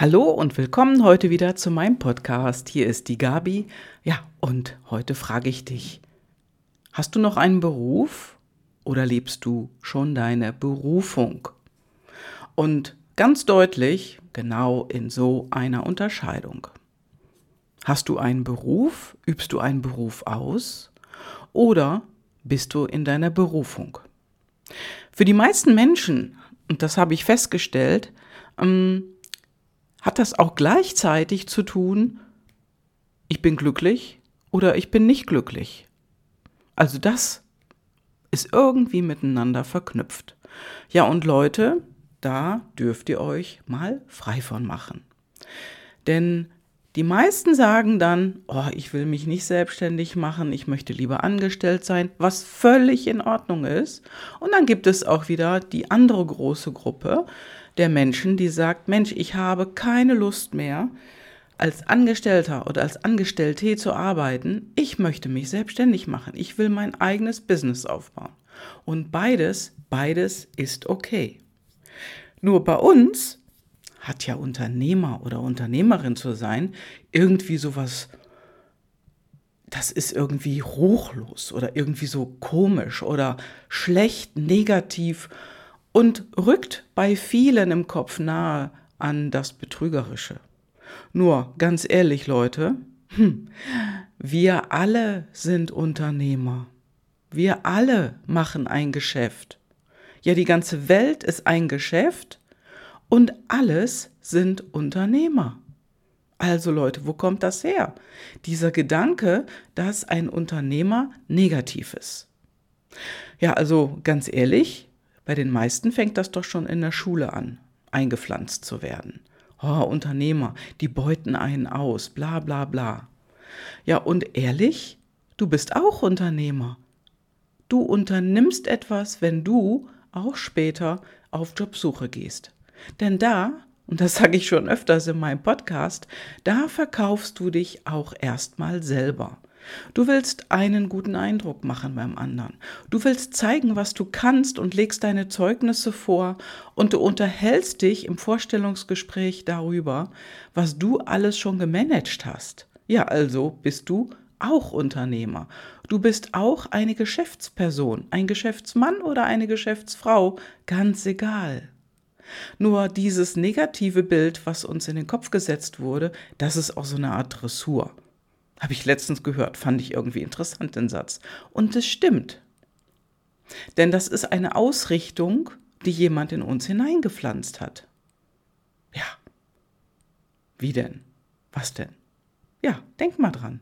Hallo und willkommen heute wieder zu meinem Podcast. Hier ist die Gabi. Ja, und heute frage ich dich, hast du noch einen Beruf oder lebst du schon deine Berufung? Und ganz deutlich, genau in so einer Unterscheidung. Hast du einen Beruf? Übst du einen Beruf aus? Oder bist du in deiner Berufung? Für die meisten Menschen, und das habe ich festgestellt, ähm, hat das auch gleichzeitig zu tun, ich bin glücklich oder ich bin nicht glücklich. Also das ist irgendwie miteinander verknüpft. Ja, und Leute, da dürft ihr euch mal frei von machen. Denn die meisten sagen dann, oh, ich will mich nicht selbstständig machen, ich möchte lieber angestellt sein, was völlig in Ordnung ist. Und dann gibt es auch wieder die andere große Gruppe, der Menschen, die sagt, Mensch, ich habe keine Lust mehr, als Angestellter oder als Angestellte zu arbeiten. Ich möchte mich selbstständig machen. Ich will mein eigenes Business aufbauen. Und beides, beides ist okay. Nur bei uns hat ja Unternehmer oder Unternehmerin zu sein irgendwie sowas, das ist irgendwie ruchlos oder irgendwie so komisch oder schlecht, negativ und rückt bei vielen im Kopf nahe an das Betrügerische. Nur ganz ehrlich, Leute, hm, wir alle sind Unternehmer. Wir alle machen ein Geschäft. Ja, die ganze Welt ist ein Geschäft und alles sind Unternehmer. Also Leute, wo kommt das her? Dieser Gedanke, dass ein Unternehmer negativ ist. Ja, also ganz ehrlich, bei den meisten fängt das doch schon in der Schule an, eingepflanzt zu werden. Oh, Unternehmer, die beuten einen aus, bla bla bla. Ja, und ehrlich, du bist auch Unternehmer. Du unternimmst etwas, wenn du auch später auf Jobsuche gehst. Denn da, und das sage ich schon öfters in meinem Podcast, da verkaufst du dich auch erstmal selber. Du willst einen guten Eindruck machen beim anderen. Du willst zeigen, was du kannst und legst deine Zeugnisse vor und du unterhältst dich im Vorstellungsgespräch darüber, was du alles schon gemanagt hast. Ja, also bist du auch Unternehmer. Du bist auch eine Geschäftsperson, ein Geschäftsmann oder eine Geschäftsfrau, ganz egal. Nur dieses negative Bild, was uns in den Kopf gesetzt wurde, das ist auch so eine Art Dressur. Habe ich letztens gehört, fand ich irgendwie interessant den Satz. Und es stimmt. Denn das ist eine Ausrichtung, die jemand in uns hineingepflanzt hat. Ja. Wie denn? Was denn? Ja, denk mal dran.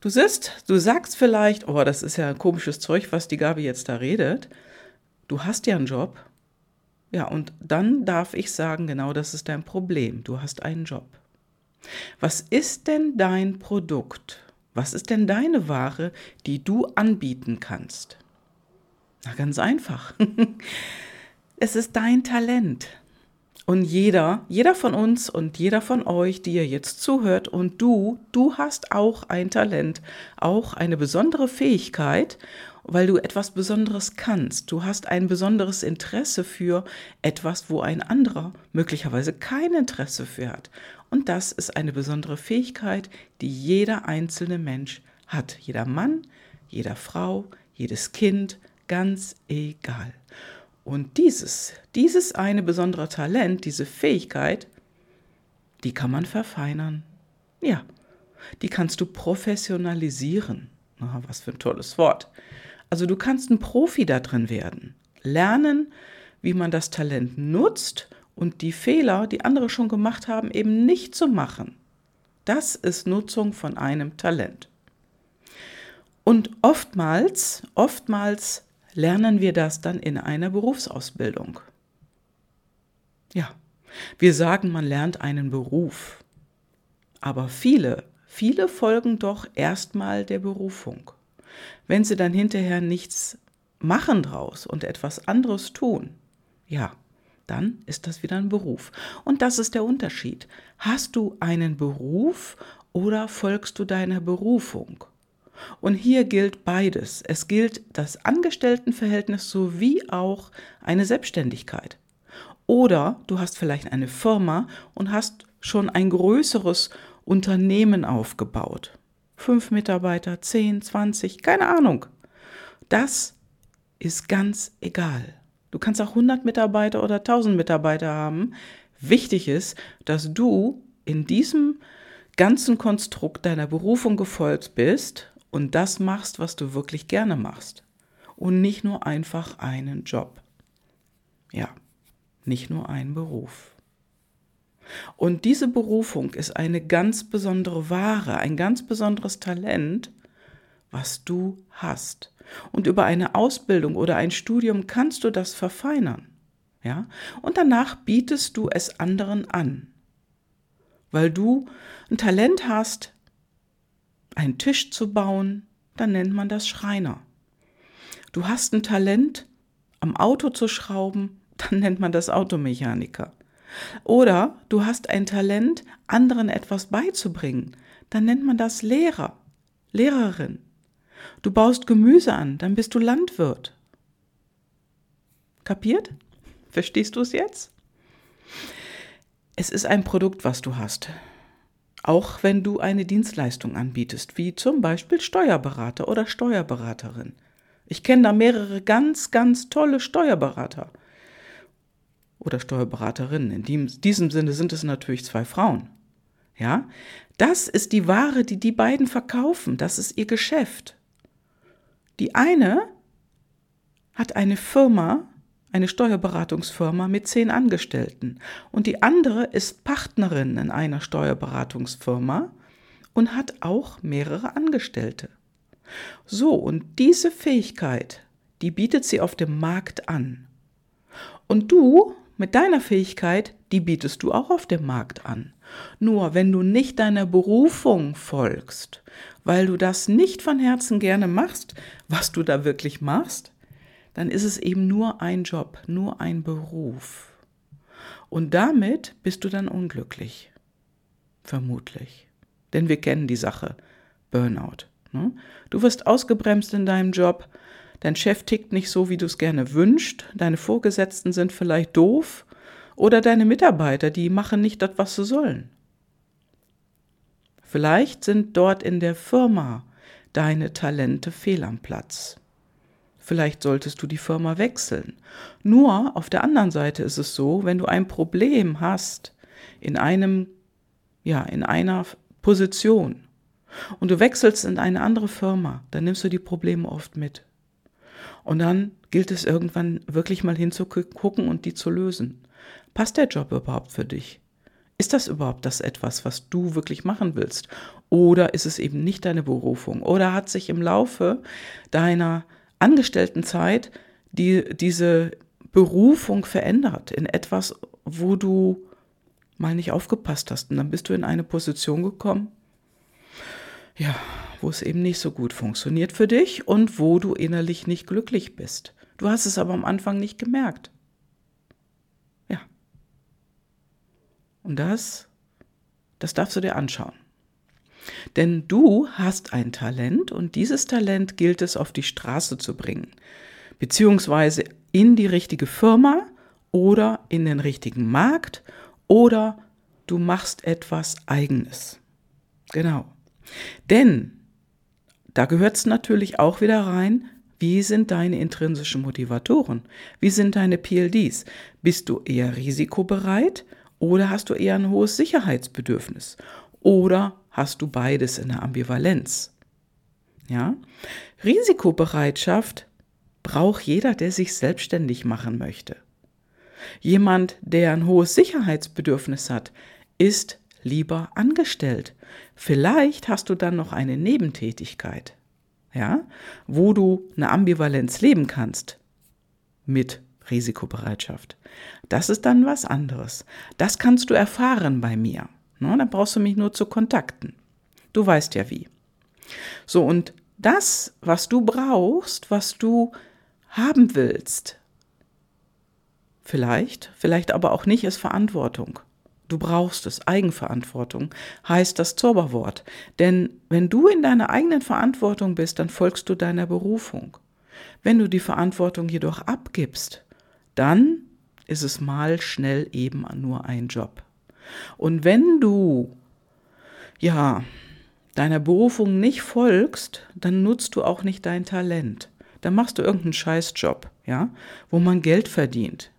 Du siehst, du sagst vielleicht, oh, das ist ja ein komisches Zeug, was die Gabi jetzt da redet. Du hast ja einen Job. Ja, und dann darf ich sagen, genau das ist dein Problem. Du hast einen Job. Was ist denn dein Produkt? Was ist denn deine Ware, die du anbieten kannst? Na ganz einfach. es ist dein Talent. Und jeder, jeder von uns und jeder von euch, die ihr jetzt zuhört und du, du hast auch ein Talent, auch eine besondere Fähigkeit, weil du etwas Besonderes kannst. Du hast ein besonderes Interesse für etwas, wo ein anderer möglicherweise kein Interesse für hat. Und das ist eine besondere Fähigkeit, die jeder einzelne Mensch hat. Jeder Mann, jeder Frau, jedes Kind, ganz egal. Und dieses, dieses eine besondere Talent, diese Fähigkeit, die kann man verfeinern. Ja, die kannst du professionalisieren. Aha, was für ein tolles Wort. Also du kannst ein Profi da drin werden. Lernen, wie man das Talent nutzt und die Fehler, die andere schon gemacht haben, eben nicht zu machen. Das ist Nutzung von einem Talent. Und oftmals, oftmals lernen wir das dann in einer Berufsausbildung. Ja, wir sagen, man lernt einen Beruf. Aber viele, viele folgen doch erstmal der Berufung. Wenn sie dann hinterher nichts machen draus und etwas anderes tun, ja, dann ist das wieder ein Beruf. Und das ist der Unterschied. Hast du einen Beruf oder folgst du deiner Berufung? Und hier gilt beides. Es gilt das Angestelltenverhältnis sowie auch eine Selbstständigkeit. Oder du hast vielleicht eine Firma und hast schon ein größeres Unternehmen aufgebaut. Fünf Mitarbeiter, zehn, zwanzig, keine Ahnung. Das ist ganz egal. Du kannst auch 100 Mitarbeiter oder 1000 Mitarbeiter haben. Wichtig ist, dass du in diesem ganzen Konstrukt deiner Berufung gefolgt bist und das machst, was du wirklich gerne machst. Und nicht nur einfach einen Job. Ja, nicht nur einen Beruf. Und diese Berufung ist eine ganz besondere Ware, ein ganz besonderes Talent, was du hast. Und über eine Ausbildung oder ein Studium kannst du das verfeinern. Ja? Und danach bietest du es anderen an. Weil du ein Talent hast, einen Tisch zu bauen, dann nennt man das Schreiner. Du hast ein Talent, am Auto zu schrauben, dann nennt man das Automechaniker. Oder du hast ein Talent, anderen etwas beizubringen, dann nennt man das Lehrer, Lehrerin. Du baust Gemüse an, dann bist du Landwirt. Kapiert? Verstehst du es jetzt? Es ist ein Produkt, was du hast. Auch wenn du eine Dienstleistung anbietest, wie zum Beispiel Steuerberater oder Steuerberaterin. Ich kenne da mehrere ganz, ganz tolle Steuerberater oder Steuerberaterinnen. In diesem Sinne sind es natürlich zwei Frauen. Ja, das ist die Ware, die die beiden verkaufen. Das ist ihr Geschäft. Die eine hat eine Firma, eine Steuerberatungsfirma mit zehn Angestellten und die andere ist Partnerin in einer Steuerberatungsfirma und hat auch mehrere Angestellte. So, und diese Fähigkeit, die bietet sie auf dem Markt an. Und du mit deiner Fähigkeit, die bietest du auch auf dem Markt an. Nur wenn du nicht deiner Berufung folgst, weil du das nicht von Herzen gerne machst, was du da wirklich machst, dann ist es eben nur ein Job, nur ein Beruf. Und damit bist du dann unglücklich. Vermutlich. Denn wir kennen die Sache. Burnout. Ne? Du wirst ausgebremst in deinem Job, dein Chef tickt nicht so, wie du es gerne wünschst, deine Vorgesetzten sind vielleicht doof oder deine Mitarbeiter, die machen nicht das, was sie sollen. Vielleicht sind dort in der Firma deine Talente fehl am Platz. Vielleicht solltest du die Firma wechseln. Nur auf der anderen Seite ist es so, wenn du ein Problem hast in einem, ja, in einer Position und du wechselst in eine andere Firma, dann nimmst du die Probleme oft mit. Und dann gilt es irgendwann wirklich mal hinzugucken und die zu lösen. Passt der Job überhaupt für dich? Ist das überhaupt das etwas, was du wirklich machen willst? Oder ist es eben nicht deine Berufung? Oder hat sich im Laufe deiner Angestelltenzeit die, diese Berufung verändert in etwas, wo du mal nicht aufgepasst hast? Und dann bist du in eine Position gekommen, ja, wo es eben nicht so gut funktioniert für dich und wo du innerlich nicht glücklich bist. Du hast es aber am Anfang nicht gemerkt. Und das, das darfst du dir anschauen. Denn du hast ein Talent und dieses Talent gilt es auf die Straße zu bringen, beziehungsweise in die richtige Firma oder in den richtigen Markt oder du machst etwas eigenes. Genau. Denn da gehört es natürlich auch wieder rein, wie sind deine intrinsischen Motivatoren? Wie sind deine PLDs? Bist du eher risikobereit oder hast du eher ein hohes Sicherheitsbedürfnis? Oder hast du beides in der Ambivalenz? Ja? Risikobereitschaft braucht jeder, der sich selbstständig machen möchte. Jemand, der ein hohes Sicherheitsbedürfnis hat, ist lieber angestellt. Vielleicht hast du dann noch eine Nebentätigkeit, ja, wo du eine Ambivalenz leben kannst mit Risikobereitschaft. Das ist dann was anderes. Das kannst du erfahren bei mir. Ne, dann brauchst du mich nur zu kontakten. Du weißt ja wie. So, und das, was du brauchst, was du haben willst, vielleicht, vielleicht aber auch nicht, ist Verantwortung. Du brauchst es. Eigenverantwortung heißt das Zauberwort. Denn wenn du in deiner eigenen Verantwortung bist, dann folgst du deiner Berufung. Wenn du die Verantwortung jedoch abgibst, dann ist es mal schnell eben nur ein Job. Und wenn du, ja, deiner Berufung nicht folgst, dann nutzt du auch nicht dein Talent. Dann machst du irgendeinen Scheißjob, ja, wo man Geld verdient.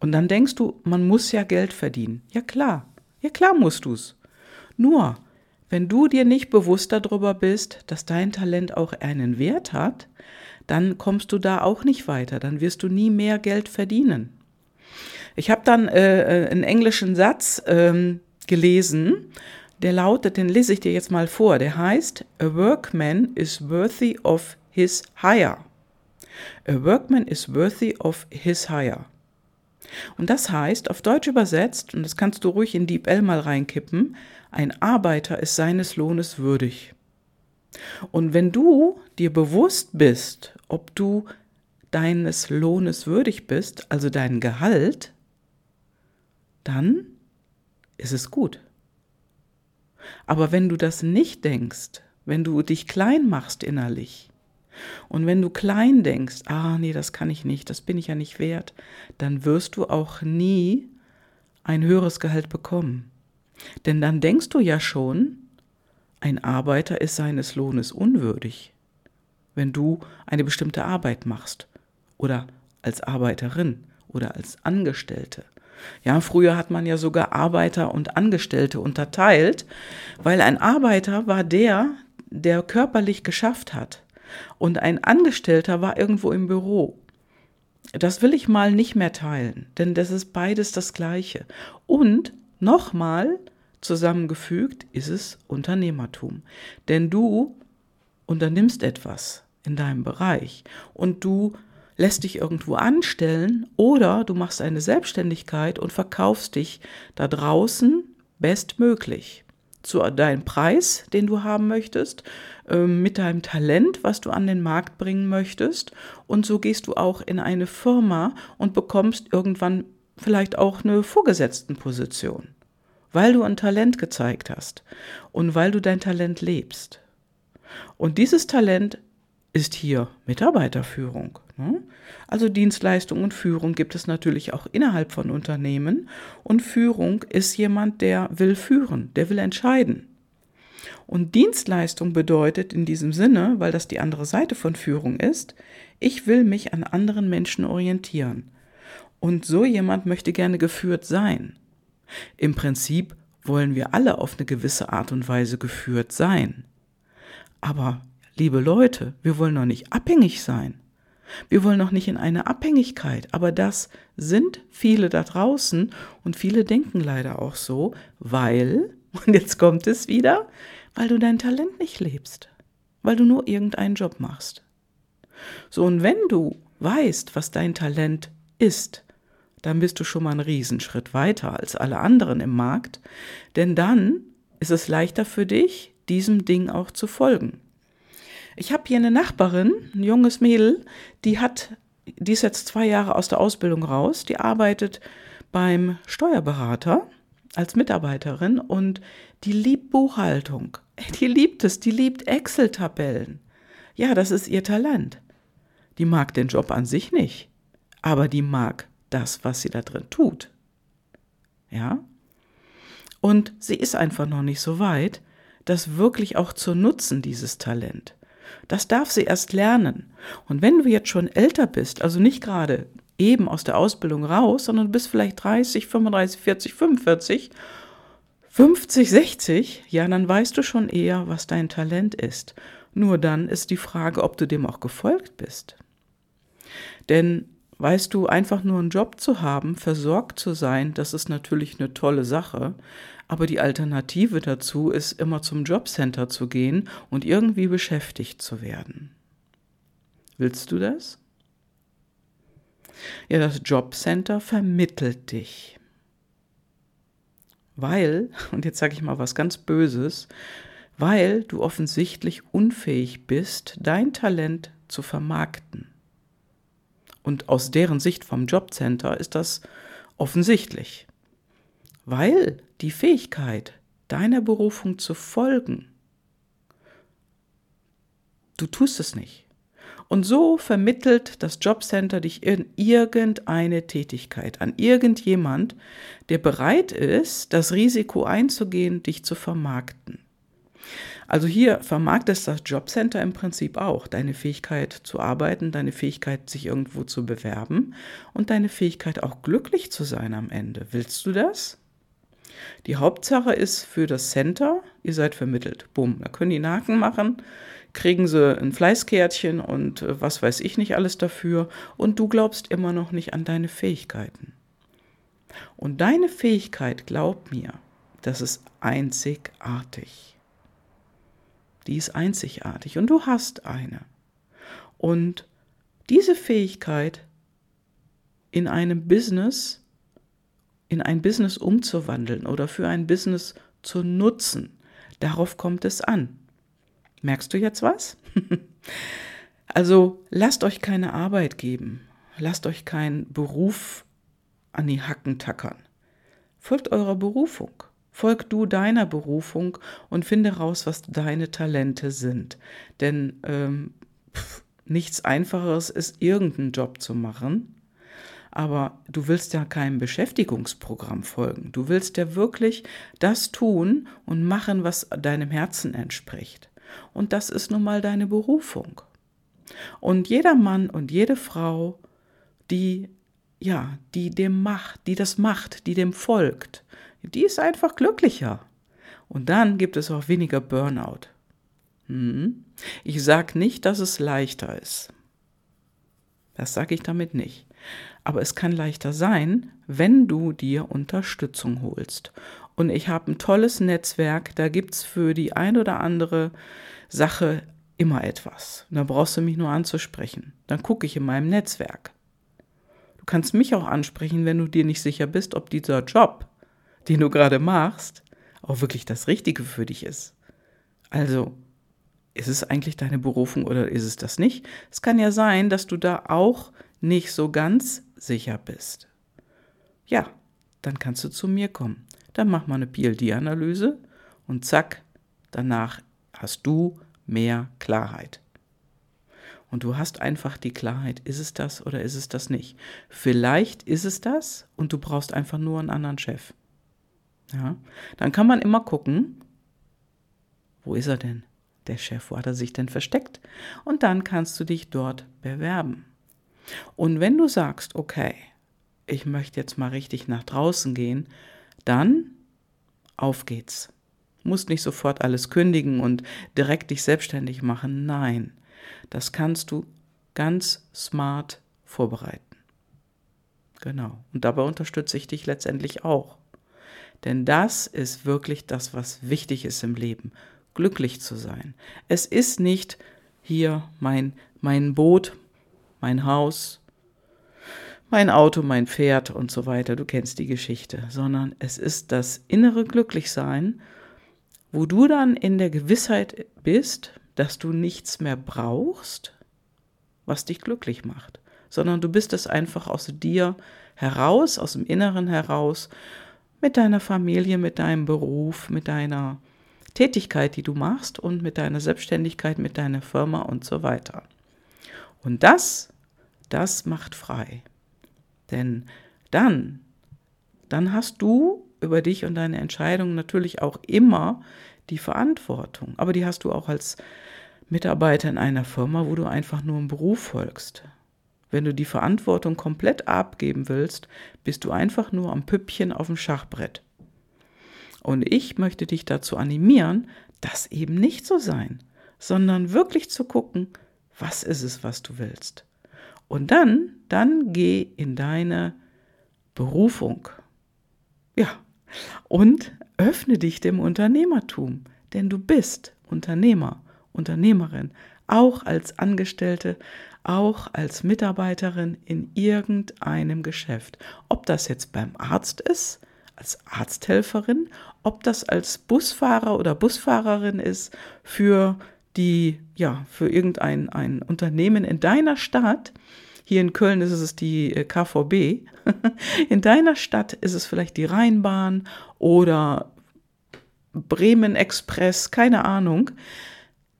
Und dann denkst du, man muss ja Geld verdienen. Ja klar, ja klar musst du's. Nur, wenn du dir nicht bewusst darüber bist, dass dein Talent auch einen Wert hat, dann kommst du da auch nicht weiter, dann wirst du nie mehr Geld verdienen. Ich habe dann äh, äh, einen englischen Satz ähm, gelesen, der lautet, den lese ich dir jetzt mal vor, der heißt, A workman is worthy of his hire. A workman is worthy of his hire. Und das heißt, auf Deutsch übersetzt, und das kannst du ruhig in DeepL mal reinkippen, ein Arbeiter ist seines Lohnes würdig. Und wenn du dir bewusst bist, ob du deines Lohnes würdig bist, also dein Gehalt, dann ist es gut. Aber wenn du das nicht denkst, wenn du dich klein machst innerlich, und wenn du klein denkst, ah nee, das kann ich nicht, das bin ich ja nicht wert, dann wirst du auch nie ein höheres Gehalt bekommen. Denn dann denkst du ja schon, ein Arbeiter ist seines Lohnes unwürdig, wenn du eine bestimmte Arbeit machst oder als Arbeiterin oder als Angestellte. Ja, früher hat man ja sogar Arbeiter und Angestellte unterteilt, weil ein Arbeiter war der, der körperlich geschafft hat und ein Angestellter war irgendwo im Büro. Das will ich mal nicht mehr teilen, denn das ist beides das gleiche. Und nochmal zusammengefügt ist es Unternehmertum. Denn du unternimmst etwas in deinem Bereich und du lässt dich irgendwo anstellen oder du machst eine Selbstständigkeit und verkaufst dich da draußen bestmöglich zu deinem Preis, den du haben möchtest, ähm, mit deinem Talent, was du an den Markt bringen möchtest. Und so gehst du auch in eine Firma und bekommst irgendwann vielleicht auch eine Vorgesetztenposition, weil du ein Talent gezeigt hast und weil du dein Talent lebst. Und dieses Talent ist hier Mitarbeiterführung. Ne? Also Dienstleistung und Führung gibt es natürlich auch innerhalb von Unternehmen. Und Führung ist jemand, der will führen, der will entscheiden. Und Dienstleistung bedeutet in diesem Sinne, weil das die andere Seite von Führung ist, ich will mich an anderen Menschen orientieren. Und so jemand möchte gerne geführt sein. Im Prinzip wollen wir alle auf eine gewisse Art und Weise geführt sein. Aber, liebe Leute, wir wollen noch nicht abhängig sein. Wir wollen noch nicht in eine Abhängigkeit, aber das sind viele da draußen und viele denken leider auch so, weil, und jetzt kommt es wieder, weil du dein Talent nicht lebst, weil du nur irgendeinen Job machst. So, und wenn du weißt, was dein Talent ist, dann bist du schon mal einen Riesenschritt weiter als alle anderen im Markt, denn dann ist es leichter für dich, diesem Ding auch zu folgen. Ich habe hier eine Nachbarin, ein junges Mädel, die hat, die ist jetzt zwei Jahre aus der Ausbildung raus, die arbeitet beim Steuerberater als Mitarbeiterin und die liebt Buchhaltung. Die liebt es, die liebt Excel-Tabellen. Ja, das ist ihr Talent. Die mag den Job an sich nicht, aber die mag das, was sie da drin tut. Ja? Und sie ist einfach noch nicht so weit, das wirklich auch zu nutzen, dieses Talent. Das darf sie erst lernen. Und wenn du jetzt schon älter bist, also nicht gerade eben aus der Ausbildung raus, sondern du bist vielleicht 30, 35, 40, 45, 50, 60, ja, dann weißt du schon eher, was dein Talent ist. Nur dann ist die Frage, ob du dem auch gefolgt bist. Denn weißt du, einfach nur einen Job zu haben, versorgt zu sein, das ist natürlich eine tolle Sache, aber die Alternative dazu ist immer zum Jobcenter zu gehen und irgendwie beschäftigt zu werden. Willst du das? Ja, das Jobcenter vermittelt dich. Weil, und jetzt sage ich mal was ganz Böses, weil du offensichtlich unfähig bist, dein Talent zu vermarkten. Und aus deren Sicht vom Jobcenter ist das offensichtlich. Weil die Fähigkeit, deiner Berufung zu folgen, du tust es nicht. Und so vermittelt das Jobcenter dich in irgendeine Tätigkeit an irgendjemand, der bereit ist, das Risiko einzugehen, dich zu vermarkten. Also hier vermarktet das Jobcenter im Prinzip auch deine Fähigkeit zu arbeiten, deine Fähigkeit, sich irgendwo zu bewerben und deine Fähigkeit auch glücklich zu sein am Ende. Willst du das? Die Hauptsache ist für das Center, ihr seid vermittelt. Bumm, da können die Naken machen, kriegen sie ein Fleißkärtchen und äh, was weiß ich nicht alles dafür und du glaubst immer noch nicht an deine Fähigkeiten. Und deine Fähigkeit, glaub mir, das ist einzigartig. Die ist einzigartig und du hast eine. Und diese Fähigkeit in einem Business, in ein Business umzuwandeln oder für ein Business zu nutzen, darauf kommt es an. Merkst du jetzt was? also lasst euch keine Arbeit geben, lasst euch keinen Beruf an die Hacken tackern. Folgt eurer Berufung. Folg du deiner Berufung und finde raus, was deine Talente sind. Denn ähm, pff, nichts Einfacheres ist, irgendeinen Job zu machen. Aber du willst ja keinem Beschäftigungsprogramm folgen. Du willst ja wirklich das tun und machen, was deinem Herzen entspricht. Und das ist nun mal deine Berufung. Und jeder Mann und jede Frau, die ja, die dem macht, die das macht, die dem folgt, die ist einfach glücklicher. Und dann gibt es auch weniger Burnout. Hm. Ich sage nicht, dass es leichter ist. Das sage ich damit nicht. Aber es kann leichter sein, wenn du dir Unterstützung holst. Und ich habe ein tolles Netzwerk, da gibt es für die ein oder andere Sache immer etwas. da brauchst du mich nur anzusprechen. Dann gucke ich in meinem Netzwerk. Du kannst mich auch ansprechen, wenn du dir nicht sicher bist, ob dieser Job den du gerade machst, auch wirklich das Richtige für dich ist. Also, ist es eigentlich deine Berufung oder ist es das nicht? Es kann ja sein, dass du da auch nicht so ganz sicher bist. Ja, dann kannst du zu mir kommen. Dann mach mal eine PLD-Analyse und zack, danach hast du mehr Klarheit. Und du hast einfach die Klarheit, ist es das oder ist es das nicht? Vielleicht ist es das und du brauchst einfach nur einen anderen Chef. Ja, dann kann man immer gucken, wo ist er denn? Der Chef, wo hat er sich denn versteckt? Und dann kannst du dich dort bewerben. Und wenn du sagst, okay, ich möchte jetzt mal richtig nach draußen gehen, dann auf geht's. Musst nicht sofort alles kündigen und direkt dich selbstständig machen. Nein, das kannst du ganz smart vorbereiten. Genau. Und dabei unterstütze ich dich letztendlich auch. Denn das ist wirklich das, was wichtig ist im Leben, glücklich zu sein. Es ist nicht hier mein, mein Boot, mein Haus, mein Auto, mein Pferd und so weiter, du kennst die Geschichte, sondern es ist das innere Glücklichsein, wo du dann in der Gewissheit bist, dass du nichts mehr brauchst, was dich glücklich macht, sondern du bist es einfach aus dir heraus, aus dem Inneren heraus mit deiner Familie, mit deinem Beruf, mit deiner Tätigkeit, die du machst und mit deiner Selbstständigkeit, mit deiner Firma und so weiter. Und das, das macht frei. Denn dann, dann hast du über dich und deine Entscheidungen natürlich auch immer die Verantwortung. Aber die hast du auch als Mitarbeiter in einer Firma, wo du einfach nur im Beruf folgst. Wenn du die Verantwortung komplett abgeben willst, bist du einfach nur am Püppchen auf dem Schachbrett. Und ich möchte dich dazu animieren, das eben nicht zu sein, sondern wirklich zu gucken, was ist es, was du willst. Und dann, dann geh in deine Berufung. Ja, und öffne dich dem Unternehmertum, denn du bist Unternehmer, Unternehmerin, auch als Angestellte, auch als Mitarbeiterin in irgendeinem Geschäft. Ob das jetzt beim Arzt ist, als Arzthelferin, ob das als Busfahrer oder Busfahrerin ist für die, ja, für irgendein ein Unternehmen in deiner Stadt. Hier in Köln ist es die äh, KVB. In deiner Stadt ist es vielleicht die Rheinbahn oder Bremen Express, keine Ahnung.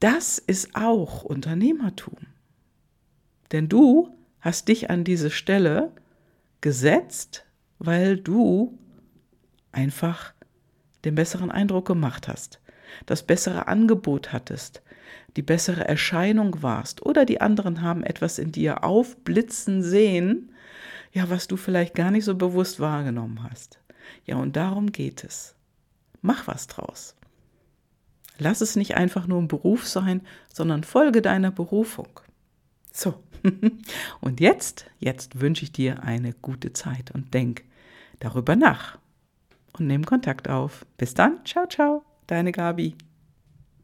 Das ist auch Unternehmertum. Denn du hast dich an diese Stelle gesetzt, weil du einfach den besseren Eindruck gemacht hast, das bessere Angebot hattest, die bessere Erscheinung warst oder die anderen haben etwas in dir aufblitzen sehen, ja, was du vielleicht gar nicht so bewusst wahrgenommen hast. Ja, und darum geht es. Mach was draus. Lass es nicht einfach nur ein Beruf sein, sondern folge deiner Berufung. So, und jetzt, jetzt wünsche ich dir eine gute Zeit und denk darüber nach und nimm Kontakt auf. Bis dann, ciao, ciao, deine Gabi.